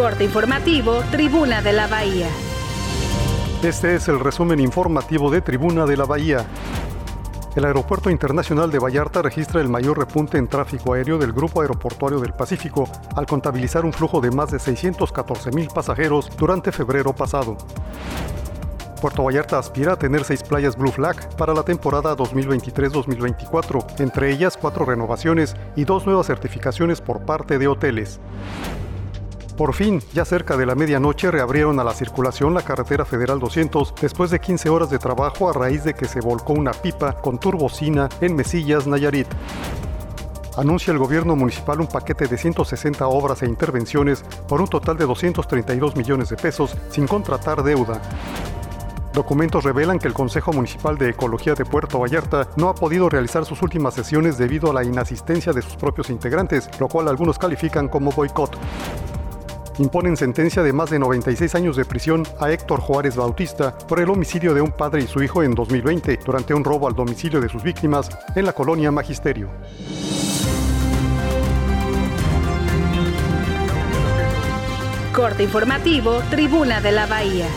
Corte informativo, Tribuna de la Bahía. Este es el resumen informativo de Tribuna de la Bahía. El Aeropuerto Internacional de Vallarta registra el mayor repunte en tráfico aéreo del Grupo Aeroportuario del Pacífico, al contabilizar un flujo de más de 614 mil pasajeros durante febrero pasado. Puerto Vallarta aspira a tener seis playas Blue Flag para la temporada 2023-2024, entre ellas cuatro renovaciones y dos nuevas certificaciones por parte de hoteles. Por fin, ya cerca de la medianoche, reabrieron a la circulación la carretera Federal 200 después de 15 horas de trabajo a raíz de que se volcó una pipa con turbocina en Mesillas, Nayarit. Anuncia el gobierno municipal un paquete de 160 obras e intervenciones por un total de 232 millones de pesos sin contratar deuda. Documentos revelan que el Consejo Municipal de Ecología de Puerto Vallarta no ha podido realizar sus últimas sesiones debido a la inasistencia de sus propios integrantes, lo cual algunos califican como boicot imponen sentencia de más de 96 años de prisión a Héctor Juárez Bautista por el homicidio de un padre y su hijo en 2020 durante un robo al domicilio de sus víctimas en la colonia Magisterio. Corte informativo, Tribuna de la Bahía.